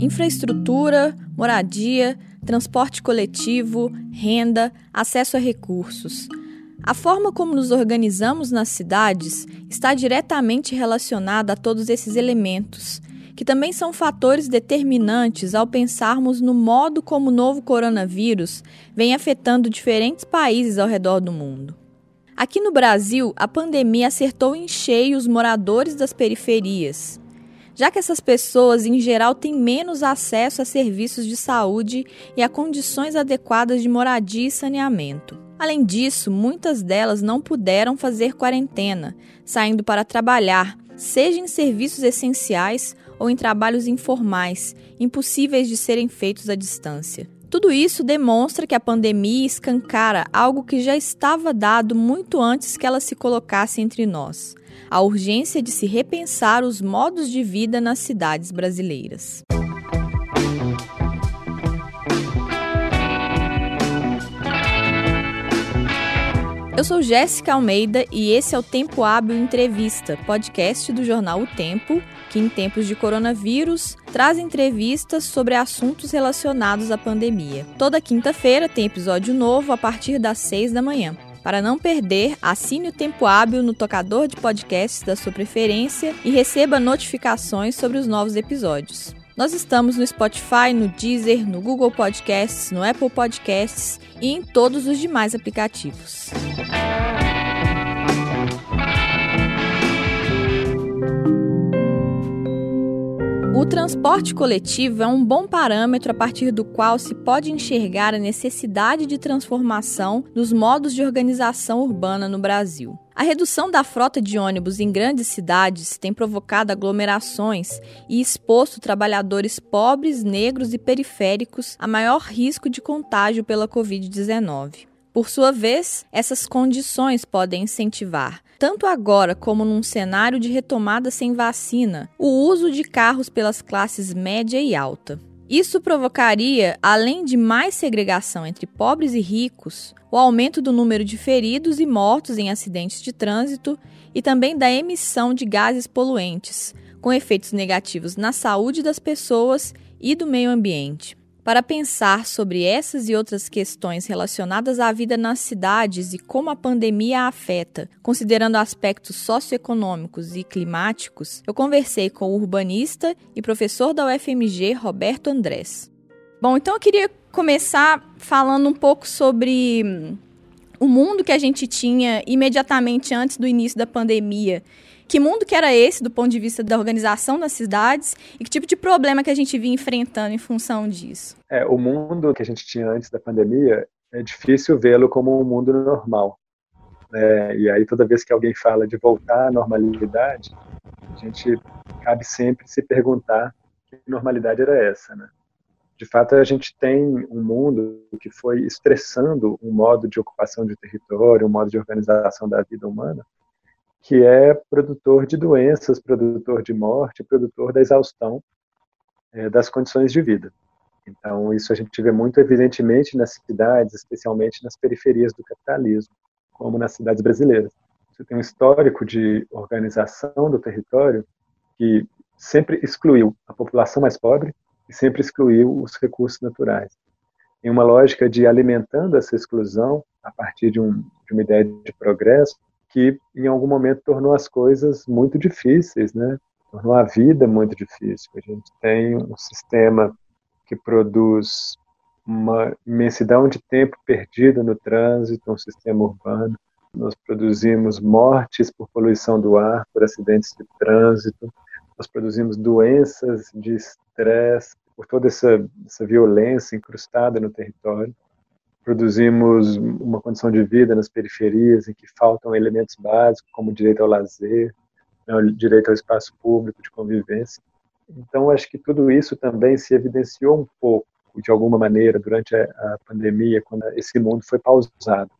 Infraestrutura, moradia, transporte coletivo, renda, acesso a recursos. A forma como nos organizamos nas cidades está diretamente relacionada a todos esses elementos, que também são fatores determinantes ao pensarmos no modo como o novo coronavírus vem afetando diferentes países ao redor do mundo. Aqui no Brasil, a pandemia acertou em cheio os moradores das periferias, já que essas pessoas, em geral, têm menos acesso a serviços de saúde e a condições adequadas de moradia e saneamento. Além disso, muitas delas não puderam fazer quarentena, saindo para trabalhar, seja em serviços essenciais ou em trabalhos informais, impossíveis de serem feitos à distância. Tudo isso demonstra que a pandemia escancara algo que já estava dado muito antes que ela se colocasse entre nós: a urgência de se repensar os modos de vida nas cidades brasileiras. Eu sou Jéssica Almeida e esse é o Tempo Hábil Entrevista, podcast do jornal O Tempo, que em tempos de coronavírus traz entrevistas sobre assuntos relacionados à pandemia. Toda quinta-feira tem episódio novo a partir das seis da manhã. Para não perder, assine o Tempo Hábil no tocador de podcasts da sua preferência e receba notificações sobre os novos episódios. Nós estamos no Spotify, no Deezer, no Google Podcasts, no Apple Podcasts e em todos os demais aplicativos. O transporte coletivo é um bom parâmetro a partir do qual se pode enxergar a necessidade de transformação dos modos de organização urbana no Brasil. A redução da frota de ônibus em grandes cidades tem provocado aglomerações e exposto trabalhadores pobres, negros e periféricos a maior risco de contágio pela Covid-19. Por sua vez, essas condições podem incentivar, tanto agora como num cenário de retomada sem vacina, o uso de carros pelas classes média e alta. Isso provocaria, além de mais segregação entre pobres e ricos, o aumento do número de feridos e mortos em acidentes de trânsito e também da emissão de gases poluentes, com efeitos negativos na saúde das pessoas e do meio ambiente. Para pensar sobre essas e outras questões relacionadas à vida nas cidades e como a pandemia a afeta, considerando aspectos socioeconômicos e climáticos, eu conversei com o urbanista e professor da UFMG, Roberto Andrés. Bom, então eu queria começar falando um pouco sobre hum, o mundo que a gente tinha imediatamente antes do início da pandemia que mundo que era esse do ponto de vista da organização das cidades e que tipo de problema que a gente vinha enfrentando em função disso? É, o mundo que a gente tinha antes da pandemia é difícil vê-lo como um mundo normal. É, e aí toda vez que alguém fala de voltar à normalidade, a gente cabe sempre se perguntar que normalidade era essa, né? De fato, a gente tem um mundo que foi estressando um modo de ocupação de território, um modo de organização da vida humana, que é produtor de doenças, produtor de morte, produtor da exaustão é, das condições de vida. Então, isso a gente vê muito evidentemente nas cidades, especialmente nas periferias do capitalismo, como nas cidades brasileiras. Você tem um histórico de organização do território que sempre excluiu a população mais pobre e sempre excluiu os recursos naturais. Em uma lógica de alimentando essa exclusão a partir de, um, de uma ideia de progresso, que em algum momento tornou as coisas muito difíceis, né? Tornou a vida muito difícil. A gente tem um sistema que produz uma imensidão de tempo perdido no trânsito, um sistema urbano. Nós produzimos mortes por poluição do ar, por acidentes de trânsito. Nós produzimos doenças de estresse por toda essa, essa violência incrustada no território produzimos uma condição de vida nas periferias em que faltam elementos básicos como direito ao lazer, né, direito ao espaço público de convivência. Então, acho que tudo isso também se evidenciou um pouco, de alguma maneira, durante a pandemia, quando esse mundo foi pausado.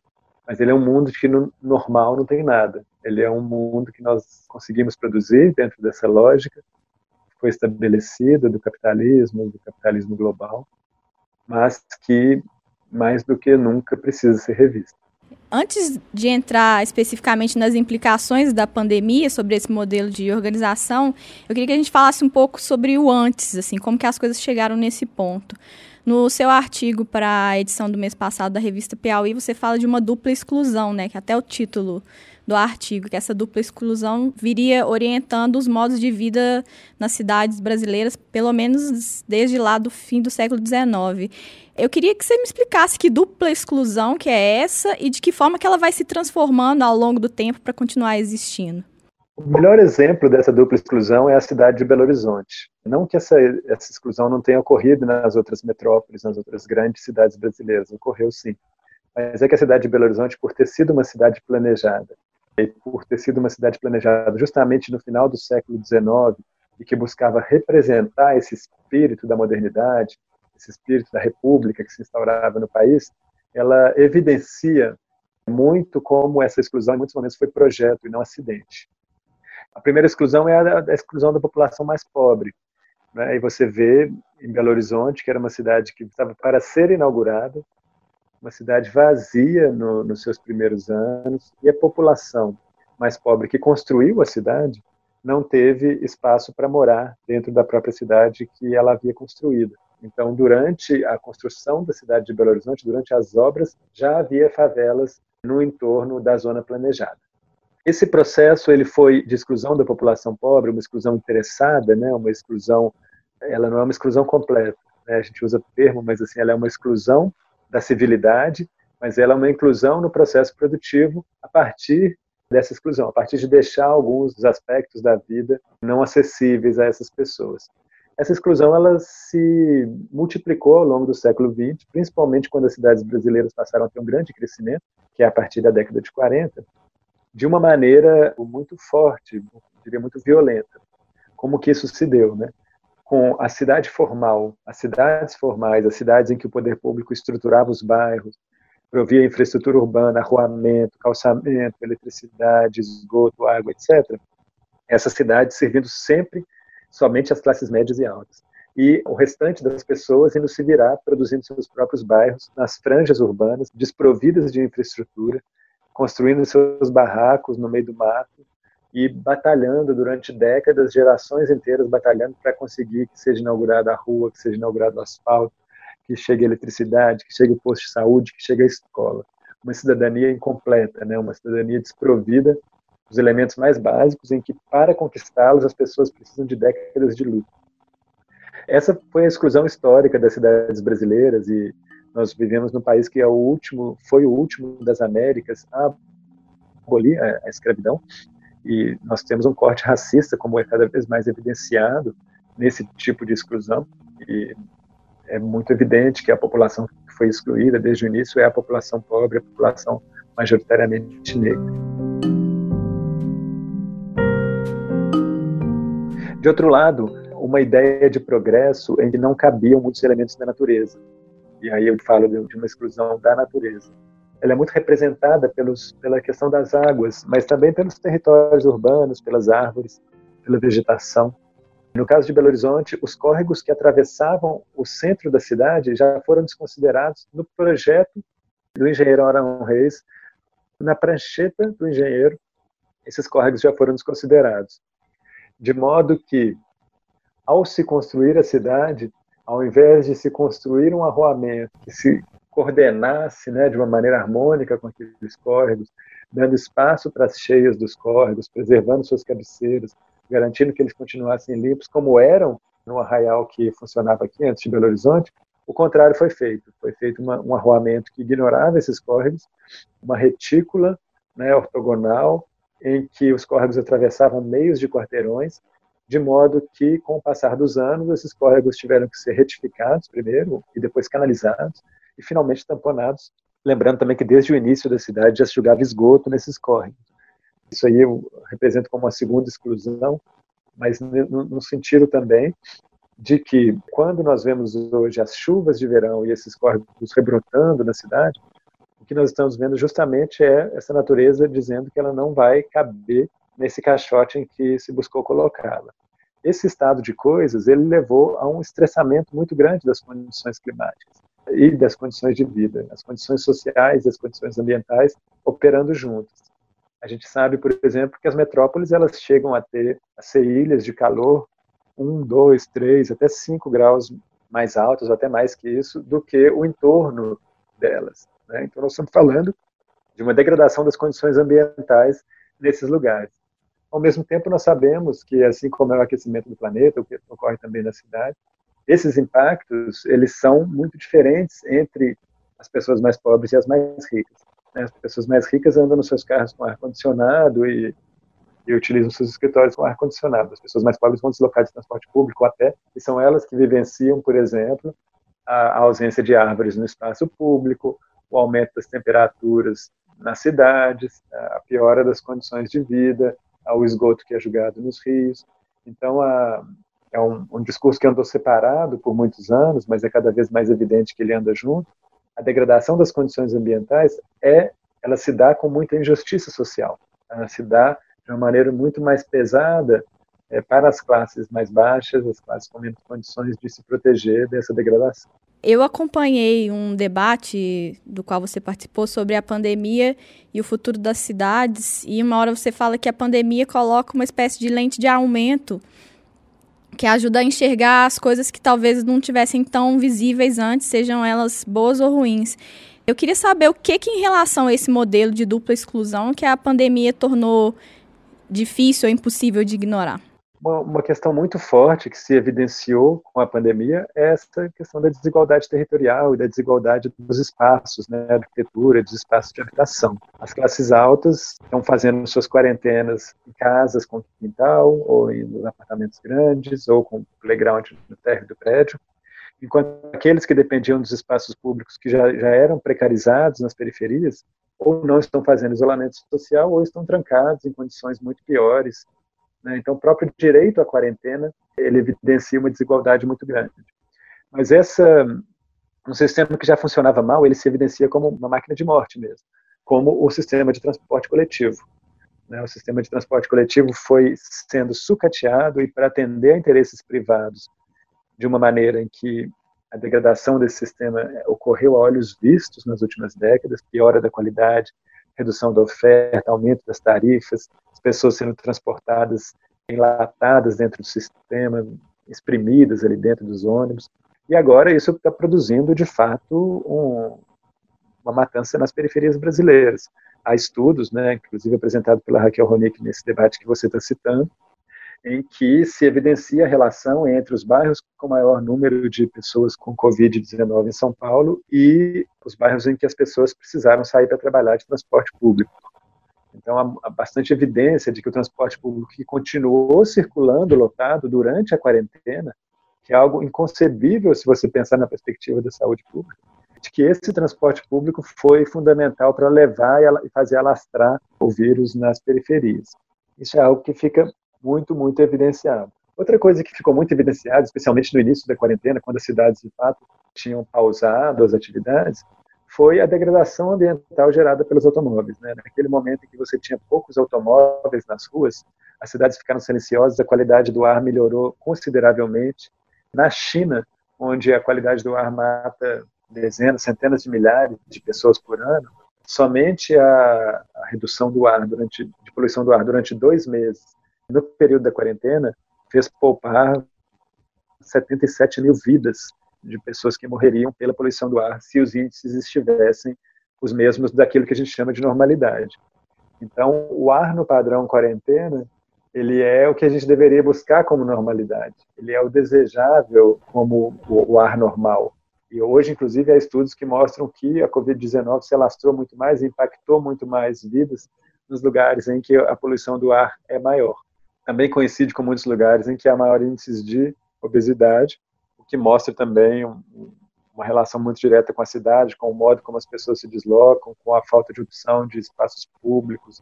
Mas ele é um mundo que no normal não tem nada. Ele é um mundo que nós conseguimos produzir dentro dessa lógica que foi estabelecida do capitalismo, do capitalismo global, mas que mais do que nunca precisa ser revista. Antes de entrar especificamente nas implicações da pandemia sobre esse modelo de organização, eu queria que a gente falasse um pouco sobre o antes, assim, como que as coisas chegaram nesse ponto. No seu artigo para a edição do mês passado da revista Piauí, você fala de uma dupla exclusão, né, que até o título do artigo, que essa dupla exclusão viria orientando os modos de vida nas cidades brasileiras, pelo menos desde lá do fim do século XIX. Eu queria que você me explicasse que dupla exclusão que é essa e de que forma que ela vai se transformando ao longo do tempo para continuar existindo. O melhor exemplo dessa dupla exclusão é a cidade de Belo Horizonte. Não que essa, essa exclusão não tenha ocorrido nas outras metrópoles, nas outras grandes cidades brasileiras, ocorreu sim. Mas é que a cidade de Belo Horizonte, por ter sido uma cidade planejada, e por ter sido uma cidade planejada justamente no final do século XIX, e que buscava representar esse espírito da modernidade, esse espírito da república que se instaurava no país, ela evidencia muito como essa exclusão, em muitos momentos, foi projeto e não acidente. A primeira exclusão é a, a exclusão da população mais pobre. Né? E você vê em Belo Horizonte, que era uma cidade que estava para ser inaugurada, uma cidade vazia no, nos seus primeiros anos, e a população mais pobre que construiu a cidade não teve espaço para morar dentro da própria cidade que ela havia construído. Então, durante a construção da cidade de Belo Horizonte, durante as obras, já havia favelas no entorno da zona planejada. Esse processo ele foi de exclusão da população pobre, uma exclusão interessada, né, uma exclusão, ela não é uma exclusão completa, né, a gente usa o termo, mas assim, ela é uma exclusão da civilidade, mas ela é uma inclusão no processo produtivo a partir dessa exclusão, a partir de deixar alguns dos aspectos da vida não acessíveis a essas pessoas. Essa exclusão ela se multiplicou ao longo do século XX, principalmente quando as cidades brasileiras passaram a ter um grande crescimento, que é a partir da década de 40, de uma maneira muito forte, diria muito violenta. Como que isso se deu, né? Com a cidade formal, as cidades formais, as cidades em que o poder público estruturava os bairros, provia infraestrutura urbana, arruamento, calçamento, eletricidade, esgoto, água, etc. Essas cidades servindo sempre somente as classes médias e altas. E o restante das pessoas indo se virar, produzindo seus próprios bairros, nas franjas urbanas, desprovidas de infraestrutura, construindo seus barracos no meio do mato e batalhando durante décadas, gerações inteiras batalhando para conseguir que seja inaugurada a rua, que seja inaugurado o asfalto, que chegue a eletricidade, que chegue o posto de saúde, que chegue a escola. Uma cidadania incompleta, né? uma cidadania desprovida dos elementos mais básicos em que, para conquistá-los, as pessoas precisam de décadas de luta. Essa foi a exclusão histórica das cidades brasileiras e nós vivemos num país que é o último, foi o último das Américas a abolir a, escravidão e nós temos um corte racista como é cada vez mais evidenciado nesse tipo de exclusão e é muito evidente que a população que foi excluída desde o início é a população pobre, a população majoritariamente negra. De outro lado, uma ideia de progresso em que não cabiam muitos elementos da natureza e aí eu falo de uma exclusão da natureza. Ela é muito representada pelos, pela questão das águas, mas também pelos territórios urbanos, pelas árvores, pela vegetação. No caso de Belo Horizonte, os córregos que atravessavam o centro da cidade já foram desconsiderados no projeto do engenheiro Arão Reis, na prancheta do engenheiro, esses córregos já foram desconsiderados. De modo que, ao se construir a cidade, ao invés de se construir um arruamento que se coordenasse né, de uma maneira harmônica com aqueles córregos, dando espaço para as cheias dos córregos, preservando suas cabeceiras, garantindo que eles continuassem limpos, como eram no arraial que funcionava aqui antes de Belo Horizonte, o contrário foi feito. Foi feito uma, um arruamento que ignorava esses córregos, uma retícula né, ortogonal, em que os córregos atravessavam meios de quarteirões de modo que, com o passar dos anos, esses córregos tiveram que ser retificados primeiro e depois canalizados e finalmente tamponados. Lembrando também que desde o início da cidade já se jogava esgoto nesses córregos. Isso aí eu represento como uma segunda exclusão, mas no, sentido também de que quando nós vemos hoje as chuvas de verão e esses córregos rebrotando na cidade, o que nós estamos vendo justamente é essa natureza dizendo que ela não vai caber nesse caixote em que se buscou colocá-la. Esse estado de coisas ele levou a um estressamento muito grande das condições climáticas. E das condições de vida, as condições sociais e as condições ambientais operando juntas. A gente sabe, por exemplo, que as metrópoles elas chegam a ter a ser ilhas de calor um, dois, três, até cinco graus mais altos, até mais que isso, do que o entorno delas. Né? Então, nós estamos falando de uma degradação das condições ambientais nesses lugares. Ao mesmo tempo, nós sabemos que, assim como é o aquecimento do planeta, o que ocorre também na cidade, esses impactos eles são muito diferentes entre as pessoas mais pobres e as mais ricas. Né? As pessoas mais ricas andam nos seus carros com ar-condicionado e, e utilizam seus escritórios com ar-condicionado. As pessoas mais pobres vão deslocar de transporte público a pé, e são elas que vivenciam, por exemplo, a, a ausência de árvores no espaço público, o aumento das temperaturas nas cidades, a piora das condições de vida, o esgoto que é jogado nos rios. Então, a, é um, um, discurso que andou separado por muitos anos, mas é cada vez mais evidente que ele anda junto. A degradação das condições ambientais é, ela se dá com muita injustiça social. Ela se dá de uma maneira muito mais pesada é, para as classes mais baixas, as classes com menos condições de se proteger dessa degradação. Eu acompanhei um debate do qual você participou sobre a pandemia e o futuro das cidades, e uma hora você fala que a pandemia coloca uma espécie de lente de aumento que ajuda a enxergar as coisas que talvez não tivessem tão visíveis antes, sejam elas boas ou ruins. Eu queria saber o que, que em relação a esse modelo de dupla exclusão que a pandemia tornou difícil ou impossível de ignorar. Uma, uma, questão muito forte que se evidenciou com a pandemia é essa questão da desigualdade territorial e da desigualdade dos espaços, né, da arquitetura, dos espaços de habitação. As classes altas estão fazendo suas quarentenas em casas com quintal, ou em apartamentos grandes, ou com playground no térreo do prédio, enquanto aqueles que dependiam dos espaços públicos que já, já eram precarizados nas periferias, ou não estão fazendo isolamento social, ou estão trancados em condições muito piores, né? Então, o próprio direito à quarentena ele evidencia uma desigualdade muito grande. Mas essa um sistema que já funcionava mal, ele se evidencia como uma máquina de morte mesmo, como o sistema de transporte coletivo. Né? O sistema de transporte coletivo foi sendo sucateado e para atender a interesses privados de uma maneira em que a degradação desse sistema ocorreu a olhos vistos nas últimas décadas, piora da qualidade, redução da oferta, aumento das tarifas, as pessoas sendo transportadas enlatadas dentro do sistema, exprimidas ali dentro dos ônibus. E agora isso está produzindo, de fato, um, uma matança nas periferias brasileiras. Há estudos, né, inclusive apresentado pela Raquel Ronick nesse debate que você está citando, em que se evidencia a relação entre os bairros com maior número de pessoas com Covid-19 em São Paulo e os bairros em que as pessoas precisaram sair para trabalhar de transporte público. Então, há bastante evidência de que o transporte público que continuou circulando lotado durante a quarentena, que é algo inconcebível se você pensar na perspectiva da saúde pública, de que esse transporte público foi fundamental para levar e fazer alastrar o vírus nas periferias. Isso é algo que fica muito, muito evidenciado. Outra coisa que ficou muito evidenciada, especialmente no início da quarentena, quando as cidades de fato tinham pausado as atividades, foi a degradação ambiental gerada pelos automóveis. Né? Naquele momento em que você tinha poucos automóveis nas ruas, as cidades ficaram silenciosas, a qualidade do ar melhorou consideravelmente. Na China, onde a qualidade do ar mata dezenas, centenas de milhares de pessoas por ano, somente a, a redução do ar durante de poluição do ar durante dois meses no período da quarentena, fez poupar 77 mil vidas de pessoas que morreriam pela poluição do ar se os índices estivessem os mesmos daquilo que a gente chama de normalidade. Então, o ar no padrão quarentena, ele é o que a gente deveria buscar como normalidade. Ele é o desejável como o, ar normal. E hoje, inclusive, há estudos que mostram que a Covid-19 se alastrou muito mais, impactou muito mais vidas nos lugares em que a poluição do ar é maior também coincide com muitos lugares em que há maior índices de obesidade, que mostra também um, uma relação muito direta com a cidade, com o modo como as pessoas se deslocam, com a falta de opção de espaços públicos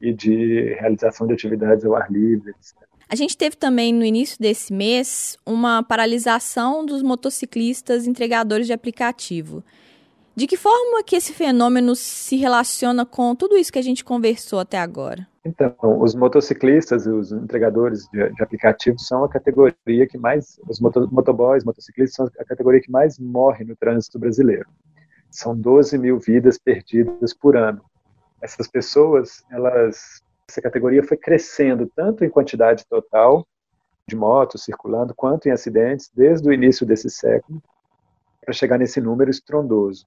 e de realização de atividades ao ar livre. Etc. A gente teve também no início desse mês uma paralisação dos motociclistas entregadores de aplicativo. De que forma que esse fenômeno se relaciona com tudo isso que a gente conversou até agora? Então, os motociclistas e os entregadores de, de, aplicativos são a categoria que mais, os moto, motoboys, motociclistas são a categoria que mais morre no trânsito brasileiro. São 12 mil vidas perdidas por ano. Essas pessoas, elas, essa categoria foi crescendo tanto em quantidade total de motos circulando, quanto em acidentes, desde o início desse século, para chegar nesse número estrondoso.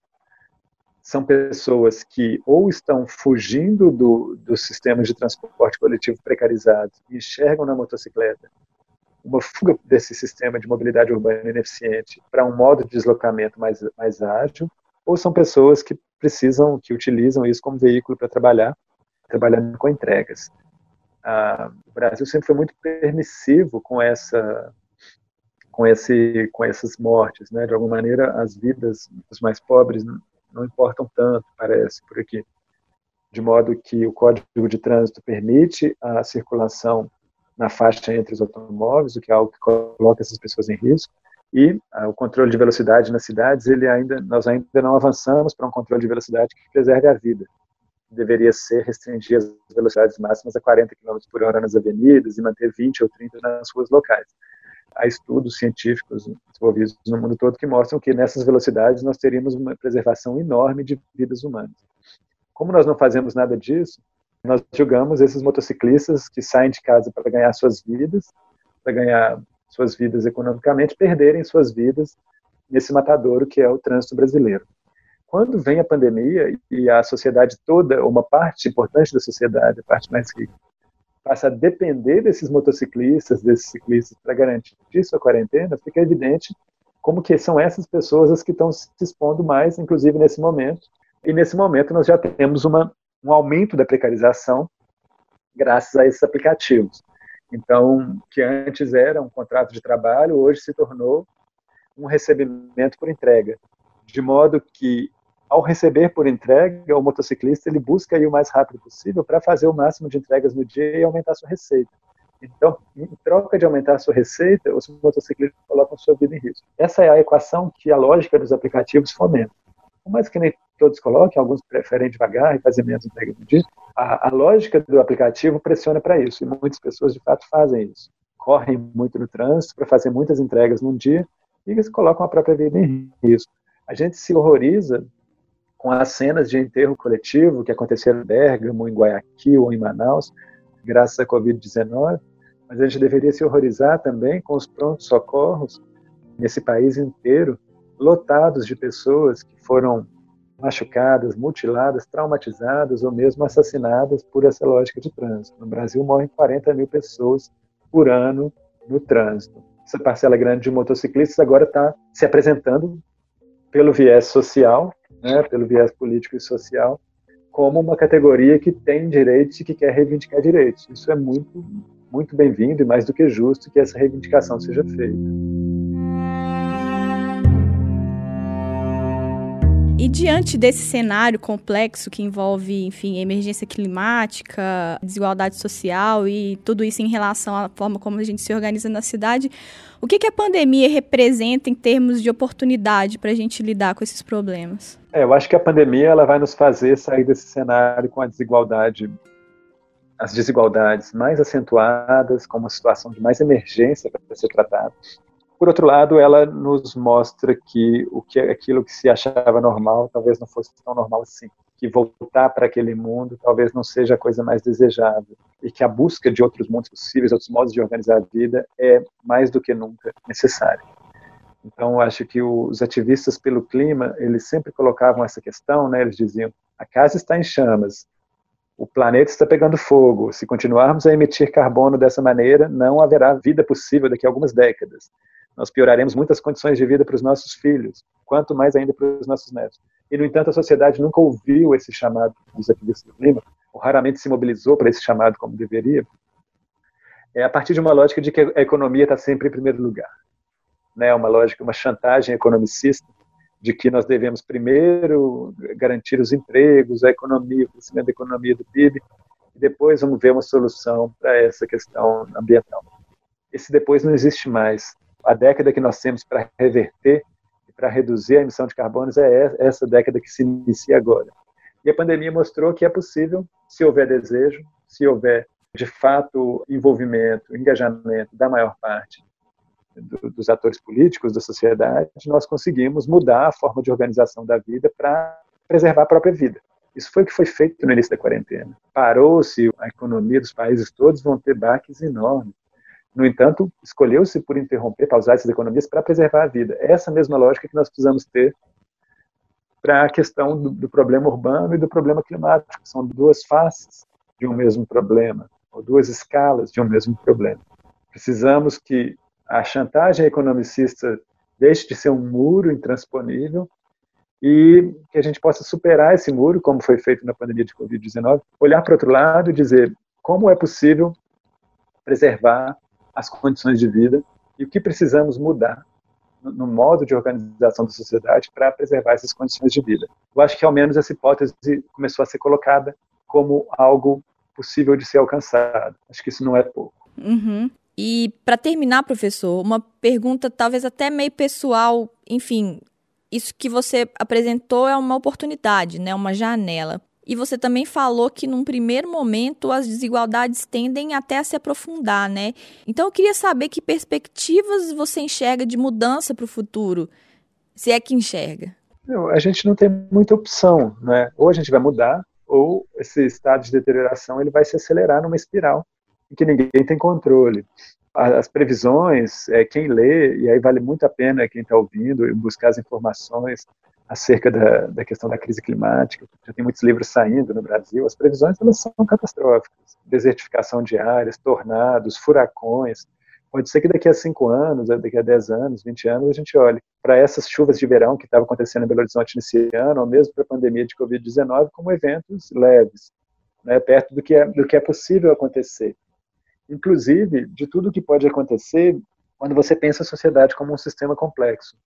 São pessoas que ou estão fugindo do, dos sistemas de transporte coletivo precarizados e enxergam na motocicleta uma fuga desse sistema de mobilidade urbana ineficiente para um modo de deslocamento mais, mais ágil, ou são pessoas que precisam, que utilizam isso como veículo para trabalhar, trabalhando com entregas a, o Brasil sempre foi muito permissivo com essa com esse com essas mortes, né? De alguma maneira, as vidas dos mais pobres não, importam tanto, parece por aqui, de modo que o Código de Trânsito permite a circulação na faixa entre os automóveis, o que é algo que coloca essas pessoas em risco. E ah, o controle de velocidade nas cidades, ele ainda nós ainda não avançamos para um controle de velocidade que preserve a vida deveria ser restringir as velocidades máximas a 40 km por hora nas avenidas e manter 20 ou 30 nas ruas locais. Há estudos científicos desenvolvidos no mundo todo que mostram que nessas velocidades nós teríamos uma preservação enorme de vidas humanas. Como nós não fazemos nada disso, nós julgamos esses motociclistas que saem de casa para ganhar suas vidas, para ganhar suas vidas economicamente, perderem suas vidas nesse matadouro que é o trânsito brasileiro. Quando vem a pandemia e a sociedade toda, uma parte importante da sociedade, a parte mais rica, passa a depender desses motociclistas, desses ciclistas para garantir sua quarentena, fica evidente como que são essas pessoas as que estão se expondo mais, inclusive nesse momento. E nesse momento nós já temos uma, um aumento da precarização graças a esses aplicativos. Então, que antes era um contrato de trabalho, hoje se tornou um recebimento por entrega, de modo que ao receber por entrega, o motociclista ele busca ir o mais rápido possível para fazer o máximo de entregas no dia e aumentar sua receita. Então, em troca de aumentar sua receita, os motociclistas colocam sua vida em risco. Essa é a equação que a lógica dos aplicativos fomenta. Por mais que nem todos coloquem, alguns preferem devagar e fazer menos entregas no dia, a, a lógica do aplicativo pressiona para isso, e muitas pessoas de fato fazem isso. Correm muito no trânsito para fazer muitas entregas num dia e eles colocam a própria vida em risco. A gente se horroriza com as cenas de enterro coletivo que aconteceram em Bergamo, em Guayaquil ou em Manaus, graças à Covid-19, mas a gente deveria se horrorizar também com os prontos socorros nesse país inteiro, lotados de pessoas que foram machucadas, mutiladas, traumatizadas ou mesmo assassinadas por essa lógica de trânsito. No Brasil morrem 40 mil pessoas por ano no trânsito. Essa parcela grande de motociclistas agora está se apresentando pelo viés social, né, pelo viés político e social, como uma categoria que tem direitos e que quer reivindicar direitos. Isso é muito, muito bem-vindo e mais do que justo que essa reivindicação seja feita. E diante desse cenário complexo que envolve, enfim, emergência climática, desigualdade social e tudo isso em relação à forma como a gente se organiza na cidade, o que, que a pandemia representa em termos de oportunidade para a gente lidar com esses problemas? É, eu acho que a pandemia ela vai nos fazer sair desse cenário com a desigualdade, as desigualdades mais acentuadas, com uma situação de mais emergência para ser tratada por outro lado, ela nos mostra que o que aquilo que se achava normal talvez não fosse tão normal assim, que voltar para aquele mundo talvez não seja a coisa mais desejável e que a busca de outros mundos possíveis, outros modos de organizar a vida é mais do que nunca necessária. Então, acho que os ativistas pelo clima, eles sempre colocavam essa questão, né? Eles diziam: a casa está em chamas, o planeta está pegando fogo. Se continuarmos a emitir carbono dessa maneira, não haverá vida possível daqui a algumas décadas nós pioraremos muitas condições de vida para os nossos filhos, quanto mais ainda para os nossos netos. E, no entanto, a sociedade nunca ouviu esse chamado dos ativistas do clima, ou raramente se mobilizou para esse chamado como deveria, é a partir de uma lógica de que a economia está sempre em primeiro lugar. Né? Uma lógica, uma chantagem economicista de que nós devemos primeiro garantir os empregos, a economia, o crescimento da economia do PIB, e depois vamos ver uma solução para essa questão ambiental. Esse depois não existe mais a década que nós temos para reverter e para reduzir a emissão de carbonos é essa década que se inicia agora. E a pandemia mostrou que é possível, se houver desejo, se houver de fato envolvimento, engajamento da maior parte do, dos atores políticos da sociedade, nós conseguimos mudar a forma de organização da vida para preservar a própria vida. Isso foi o que foi feito no início da quarentena. Parou-se a economia dos países todos, vão ter baques enormes. No entanto, escolheu-se por interromper, pausar essas economias para preservar a vida. Essa mesma lógica que nós precisamos ter para a questão do, do, problema urbano e do problema climático. São duas faces de um mesmo problema, ou duas escalas de um mesmo problema. Precisamos que a chantagem economicista deixe de ser um muro intransponível e que a gente possa superar esse muro, como foi feito na pandemia de Covid-19, olhar para outro lado e dizer como é possível preservar as condições de vida e o que precisamos mudar no modo de organização da sociedade para preservar essas condições de vida. Eu acho que ao menos essa hipótese começou a ser colocada como algo possível de ser alcançado. Acho que isso não é pouco. Uhum. E para terminar, professor, uma pergunta talvez até meio pessoal, enfim, isso que você apresentou é uma oportunidade, né, uma janela. E você também falou que num primeiro momento as desigualdades tendem até a se aprofundar, né? Então eu queria saber que perspectivas você enxerga de mudança para o futuro, se é que enxerga. a gente não tem muita opção, né? Ou a gente vai mudar, ou esse estado de deterioração ele vai se acelerar numa espiral em que ninguém tem controle. As previsões, é, quem lê, e aí vale muito a pena quem está ouvindo buscar as informações acerca da, da questão da crise climática. Já tem muitos livros saindo no Brasil. As previsões elas são catastróficas. Desertificação de áreas, tornados, furacões. Pode ser que daqui a cinco anos, daqui a dez anos, vinte anos, a gente olhe para essas chuvas de verão que estavam acontecendo em Belo Horizonte nesse ano, ou mesmo para a pandemia de Covid-19, como eventos leves, né, perto do que, é, do que é possível acontecer. Inclusive, de tudo que pode acontecer quando você pensa a sociedade como um sistema complexo.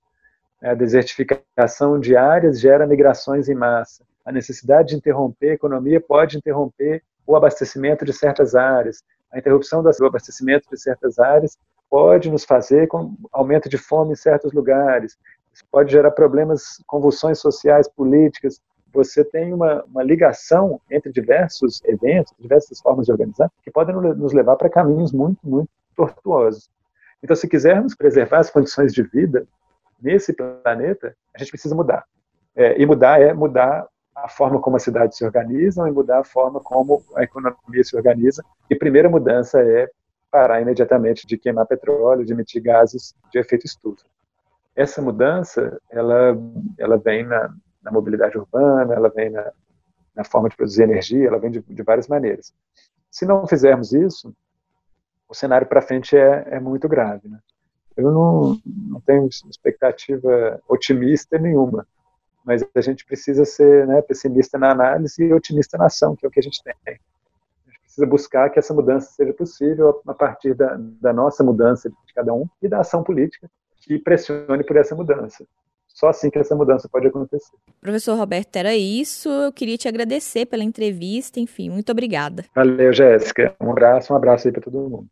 A desertificação de áreas gera migrações em massa. A necessidade de interromper a economia pode interromper o abastecimento de certas áreas. A interrupção do abastecimento de certas áreas pode nos fazer com aumento de fome em certos lugares. Isso pode gerar problemas, convulsões sociais, políticas. Você tem uma, uma ligação entre diversos eventos, diversas formas de organizar, que podem nos levar para caminhos muito, muito tortuosos. Então, se quisermos preservar as condições de vida nesse planeta, a gente precisa mudar. É, e mudar é mudar a forma como as cidades se organizam e mudar a forma como a economia se organiza. E primeira mudança é parar imediatamente de queimar petróleo, de emitir gases de efeito estufa. Essa mudança, ela, ela vem na, na mobilidade urbana, ela vem na, na, forma de produzir energia, ela vem de, de várias maneiras. Se não fizermos isso, o cenário para frente é, é muito grave. Né? Eu não, não tenho expectativa otimista nenhuma, mas a gente precisa ser né, pessimista na análise e otimista na ação, que é o que a gente tem. A gente precisa buscar que essa mudança seja possível a partir da, da nossa mudança de cada um e da ação política que pressione por essa mudança. Só assim que essa mudança pode acontecer. Professor Roberto, era isso. Eu queria te agradecer pela entrevista. Enfim, muito obrigada. Valeu, Jéssica. Um abraço, um abraço aí para todo mundo.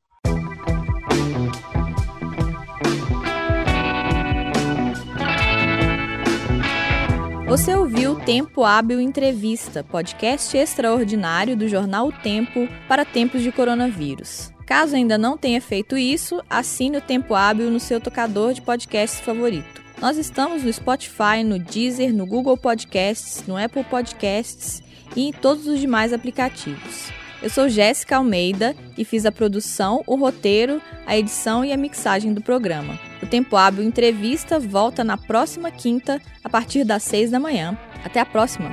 Você ouviu Tempo Hábil Entrevista, podcast extraordinário do jornal O Tempo para tempos de coronavírus. Caso ainda não tenha feito isso, assine o Tempo Hábil no seu tocador de podcasts favorito. Nós estamos no Spotify, no Deezer, no Google Podcasts, no Apple Podcasts e em todos os demais aplicativos. Eu sou Jéssica Almeida e fiz a produção, o roteiro, a edição e a mixagem do programa. O Tempo Hábil Entrevista volta na próxima quinta, a partir das seis da manhã. Até a próxima!